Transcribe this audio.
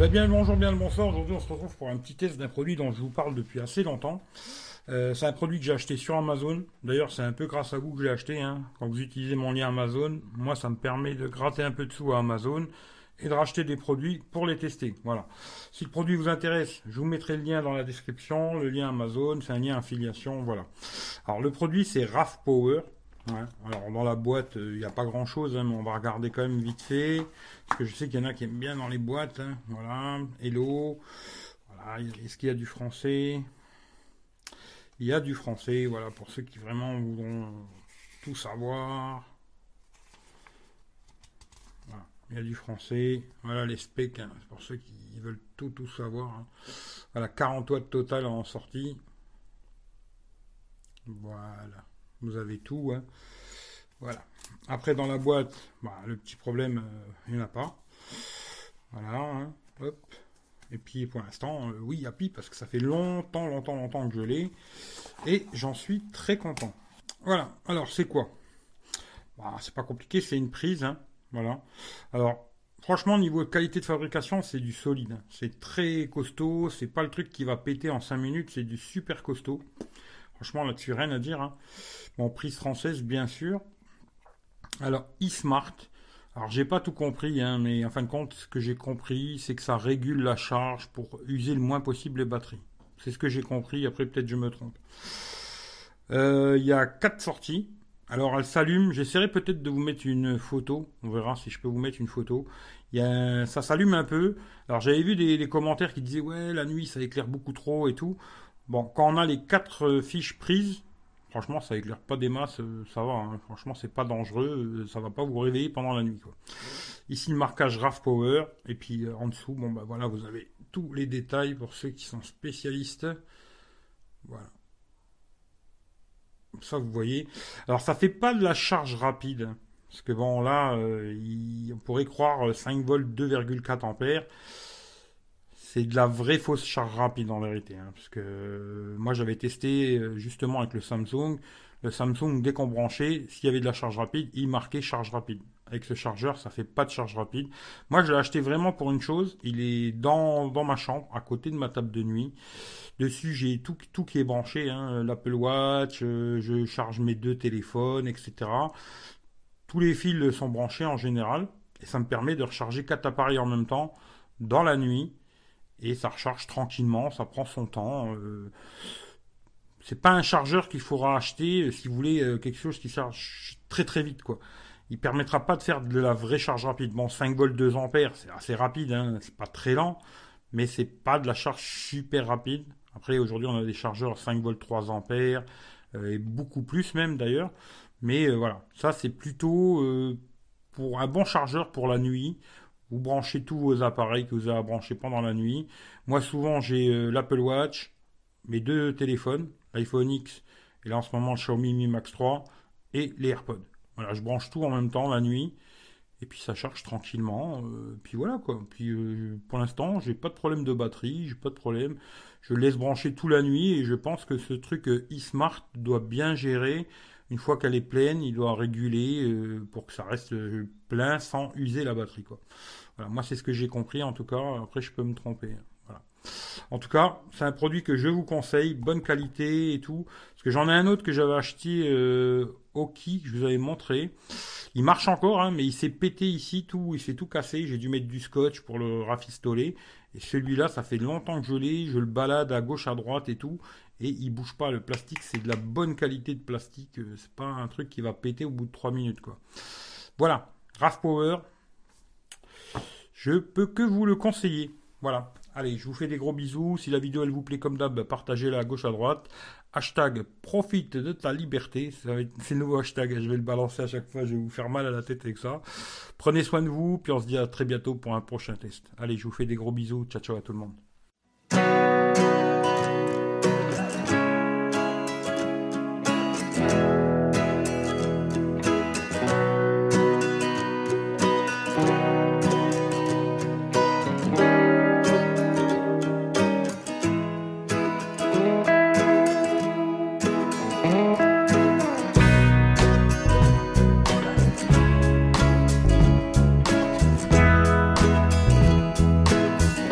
Bah bien le bonjour, bien le bonsoir. Aujourd'hui, on se retrouve pour un petit test d'un produit dont je vous parle depuis assez longtemps. Euh, c'est un produit que j'ai acheté sur Amazon. D'ailleurs, c'est un peu grâce à vous que je l'ai acheté. Hein. Quand vous utilisez mon lien Amazon, moi, ça me permet de gratter un peu de sous à Amazon et de racheter des produits pour les tester. Voilà. Si le produit vous intéresse, je vous mettrai le lien dans la description, le lien Amazon, c'est un lien affiliation, voilà. Alors le produit c'est RAF Power. Alors dans la boîte, euh, il n'y a pas grand chose, hein, mais on va regarder quand même vite fait. Parce que je sais qu'il y en a qui aiment bien dans les boîtes. Hein. Voilà. Hello. Voilà. Est-ce qu'il y a du français? Il y a du français, voilà, pour ceux qui vraiment voudront tout savoir. Il y a du français. Voilà les specs, hein. pour ceux qui veulent tout, tout savoir. Voilà, 40 watts total en sortie. Voilà, vous avez tout. Hein. Voilà. Après, dans la boîte, bah, le petit problème, euh, il n'y en a pas. Voilà, hop. Et puis pour l'instant, euh, oui, il y a pi parce que ça fait longtemps, longtemps, longtemps que je l'ai. Et j'en suis très content. Voilà, alors c'est quoi? Bah, C'est pas compliqué, c'est une prise. Hein. Voilà. Alors, franchement, niveau qualité de fabrication, c'est du solide. C'est très costaud. C'est pas le truc qui va péter en 5 minutes. C'est du super costaud. Franchement, là-dessus, rien à dire. Hein. Bon, prise française, bien sûr. Alors, e-smart. Alors, j'ai pas tout compris, hein, mais en fin de compte, ce que j'ai compris, c'est que ça régule la charge pour user le moins possible les batteries. C'est ce que j'ai compris. Après, peut-être je me trompe. Euh, il y a quatre sorties. Alors elle s'allume, j'essaierai peut-être de vous mettre une photo, on verra si je peux vous mettre une photo. Y ça s'allume un peu. Alors j'avais vu des, commentaires qui disaient ouais la nuit ça éclaire beaucoup trop et tout. Bon, quand on a les quatre euh, fiches prises, franchement ça éclaire pas des masses, euh, ça va. Hein. Franchement c'est pas dangereux, euh, ça va pas vous réveiller pendant la nuit. Ici le marquage RAF Power et puis en dessous bon bah voilà vous avez tous les détails pour ceux qui sont spécialistes. Voilà ça vous voyez. Alors ça fait pas de la charge rapide. Parce que bon là, on pourrait croire 5 euh, volts 2,4 ampères. C'est de la vraie fausse charge rapide en vérité. Hein, parce que euh, moi j'avais testé justement avec le Samsung. Le Samsung, dès qu'on branchait, s'il y avait de la charge rapide, il marquait charge rapide. Avec ce chargeur, ça fait pas de charge rapide. Moi, je l'ai acheté vraiment pour une chose. Il est dans, dans ma chambre, à côté de ma table de nuit. Dessus, j'ai tout, tout qui est branché. Hein, L'Apple Watch, euh, je charge mes deux téléphones, etc. Tous les fils sont branchés en général. Et ça me permet de recharger quatre appareils en même temps dans la nuit. Et ça recharge tranquillement, ça prend son temps. Euh, c'est pas un chargeur qu'il faudra acheter euh, si vous voulez euh, quelque chose qui charge très très vite quoi. Il permettra pas de faire de la vraie charge rapide. Bon, 5 volts 2 ampères, c'est assez rapide, hein, c'est pas très lent, mais c'est pas de la charge super rapide. Après, aujourd'hui, on a des chargeurs 5 volts 3 ampères, et beaucoup plus même d'ailleurs. Mais voilà, ça c'est plutôt pour un bon chargeur pour la nuit. Vous branchez tous vos appareils que vous avez à pendant la nuit. Moi, souvent, j'ai l'Apple Watch, mes deux téléphones, l'iPhone X et là en ce moment le Xiaomi Mi Max 3 et les AirPods. Voilà, je branche tout en même temps la nuit et puis ça charge tranquillement. Euh, puis voilà quoi. Puis euh, pour l'instant, j'ai pas de problème de batterie, j'ai pas de problème. Je laisse brancher tout la nuit et je pense que ce truc euh, e-smart doit bien gérer. Une fois qu'elle est pleine, il doit réguler pour que ça reste plein sans user la batterie quoi. Voilà, moi c'est ce que j'ai compris en tout cas. Après je peux me tromper. En tout cas, c'est un produit que je vous conseille, bonne qualité et tout. Parce que j'en ai un autre que j'avais acheté euh, Oki, que je vous avais montré. Il marche encore, hein, mais il s'est pété ici, tout, il s'est tout cassé. J'ai dû mettre du scotch pour le rafistoler. Et celui-là, ça fait longtemps que je l'ai. Je le balade à gauche, à droite et tout. Et il bouge pas. Le plastique, c'est de la bonne qualité de plastique. Euh, c'est pas un truc qui va péter au bout de 3 minutes, quoi. Voilà. Raf Power. Je peux que vous le conseiller. Voilà. Allez, je vous fais des gros bisous. Si la vidéo elle vous plaît comme d'hab, partagez-la à gauche à droite. Hashtag profite de ta liberté. C'est le nouveau hashtag. Je vais le balancer à chaque fois. Je vais vous faire mal à la tête avec ça. Prenez soin de vous. Puis on se dit à très bientôt pour un prochain test. Allez, je vous fais des gros bisous. Ciao ciao à tout le monde.